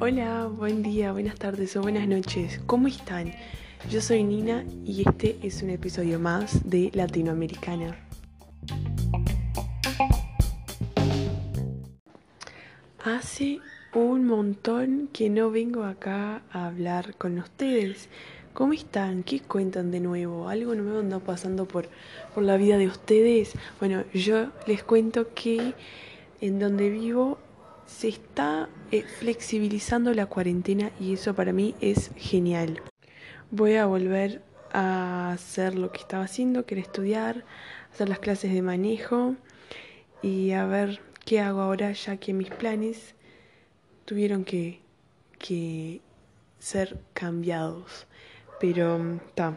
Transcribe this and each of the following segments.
Hola, buen día, buenas tardes o buenas noches. ¿Cómo están? Yo soy Nina y este es un episodio más de Latinoamericana. Hace un montón que no vengo acá a hablar con ustedes. ¿Cómo están? ¿Qué cuentan de nuevo? ¿Algo nuevo anda pasando por, por la vida de ustedes? Bueno, yo les cuento que en donde vivo se está eh, flexibilizando la cuarentena y eso para mí es genial. Voy a volver a hacer lo que estaba haciendo, que era estudiar, hacer las clases de manejo y a ver qué hago ahora ya que mis planes tuvieron que, que ser cambiados. Pero está.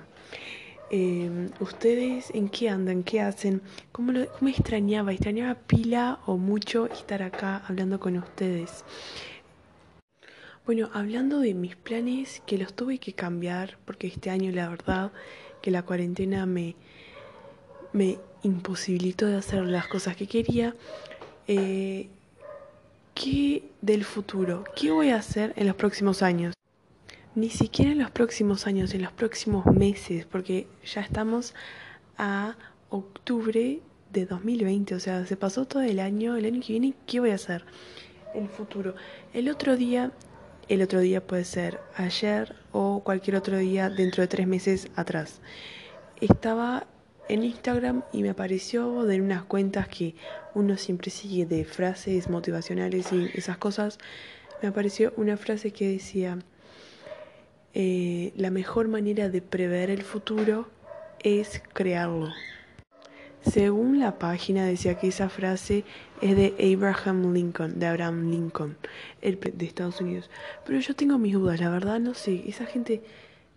Eh, ¿Ustedes en qué andan? ¿Qué hacen? ¿Cómo, lo, ¿Cómo extrañaba? ¿Extrañaba pila o mucho estar acá hablando con ustedes? Bueno, hablando de mis planes, que los tuve que cambiar, porque este año la verdad que la cuarentena me, me imposibilitó de hacer las cosas que quería. Eh, ¿Qué del futuro? ¿Qué voy a hacer en los próximos años? Ni siquiera en los próximos años, en los próximos meses, porque ya estamos a octubre de 2020, o sea, se pasó todo el año, el año que viene, ¿qué voy a hacer? El futuro. El otro día, el otro día puede ser ayer o cualquier otro día dentro de tres meses atrás. Estaba en Instagram y me apareció de unas cuentas que uno siempre sigue de frases motivacionales y esas cosas. Me apareció una frase que decía, eh, la mejor manera de prever el futuro es crearlo. Según la página decía que esa frase es de Abraham Lincoln, de Abraham Lincoln, el de Estados Unidos. Pero yo tengo mis dudas, la verdad no sé, esa gente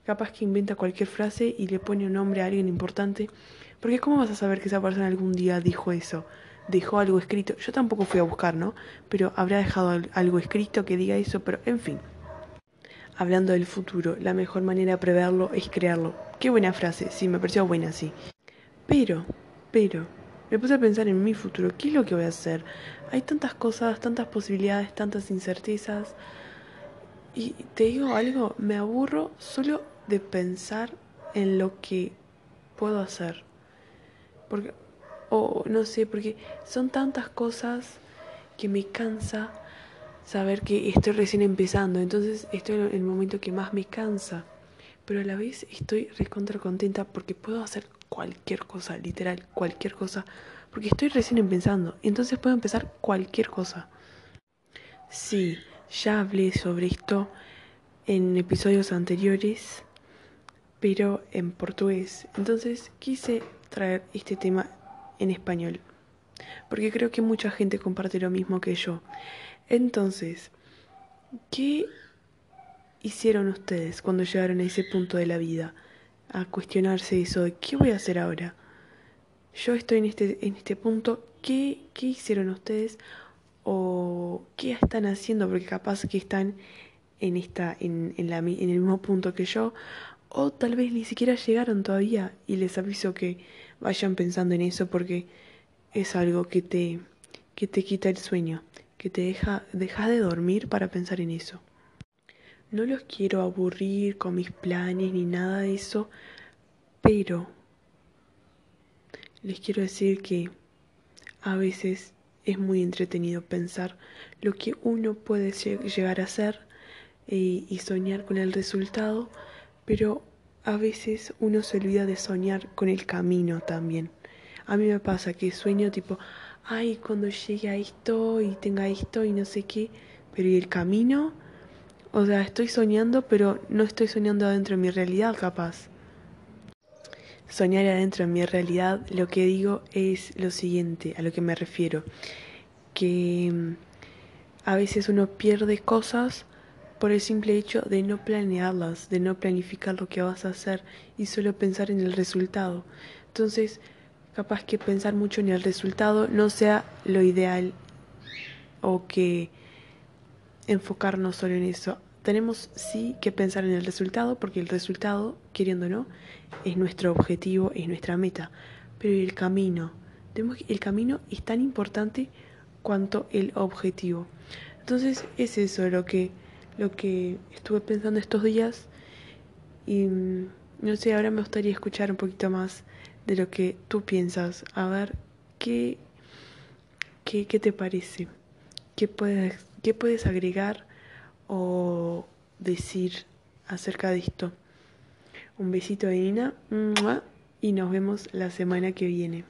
capaz que inventa cualquier frase y le pone un nombre a alguien importante, porque ¿cómo vas a saber que esa persona algún día dijo eso? Dejó algo escrito. Yo tampoco fui a buscar, ¿no? Pero habrá dejado algo escrito que diga eso, pero en fin. Hablando del futuro, la mejor manera de preverlo es crearlo. Qué buena frase, sí, me pareció buena, sí. Pero, pero, me puse a pensar en mi futuro, ¿qué es lo que voy a hacer? Hay tantas cosas, tantas posibilidades, tantas incertezas. Y te digo algo, me aburro solo de pensar en lo que puedo hacer. Porque, o no sé, porque son tantas cosas que me cansa saber que estoy recién empezando, entonces estoy en el momento que más me cansa, pero a la vez estoy recontra contenta porque puedo hacer cualquier cosa, literal, cualquier cosa, porque estoy recién empezando, entonces puedo empezar cualquier cosa. Sí, ya hablé sobre esto en episodios anteriores, pero en portugués, entonces quise traer este tema en español, porque creo que mucha gente comparte lo mismo que yo. Entonces, ¿qué hicieron ustedes cuando llegaron a ese punto de la vida? A cuestionarse eso de ¿qué voy a hacer ahora? Yo estoy en este, en este punto, ¿qué, ¿qué hicieron ustedes? ¿O qué están haciendo? Porque capaz que están en, esta, en, en, la, en el mismo punto que yo, o tal vez ni siquiera llegaron todavía y les aviso que vayan pensando en eso porque es algo que te, que te quita el sueño que te deja, dejas de dormir para pensar en eso. No los quiero aburrir con mis planes ni nada de eso, pero les quiero decir que a veces es muy entretenido pensar lo que uno puede llegar a hacer y, y soñar con el resultado, pero a veces uno se olvida de soñar con el camino también. A mí me pasa que sueño tipo, ay, cuando llegue a esto y tenga esto y no sé qué, pero ¿y el camino? O sea, estoy soñando, pero no estoy soñando adentro de mi realidad, capaz. Soñar adentro de mi realidad, lo que digo es lo siguiente, a lo que me refiero, que mm, a veces uno pierde cosas por el simple hecho de no planearlas, de no planificar lo que vas a hacer y solo pensar en el resultado. Entonces, capaz que pensar mucho en el resultado no sea lo ideal o que enfocarnos solo en eso. Tenemos sí que pensar en el resultado porque el resultado, queriendo o no, es nuestro objetivo, es nuestra meta. Pero el camino tenemos el camino es tan importante cuanto el objetivo. Entonces es eso lo que, lo que estuve pensando estos días y mm, no sé, ahora me gustaría escuchar un poquito más de lo que tú piensas. A ver, ¿qué, qué, qué te parece? ¿Qué puedes, ¿Qué puedes agregar o decir acerca de esto? Un besito de Nina y nos vemos la semana que viene.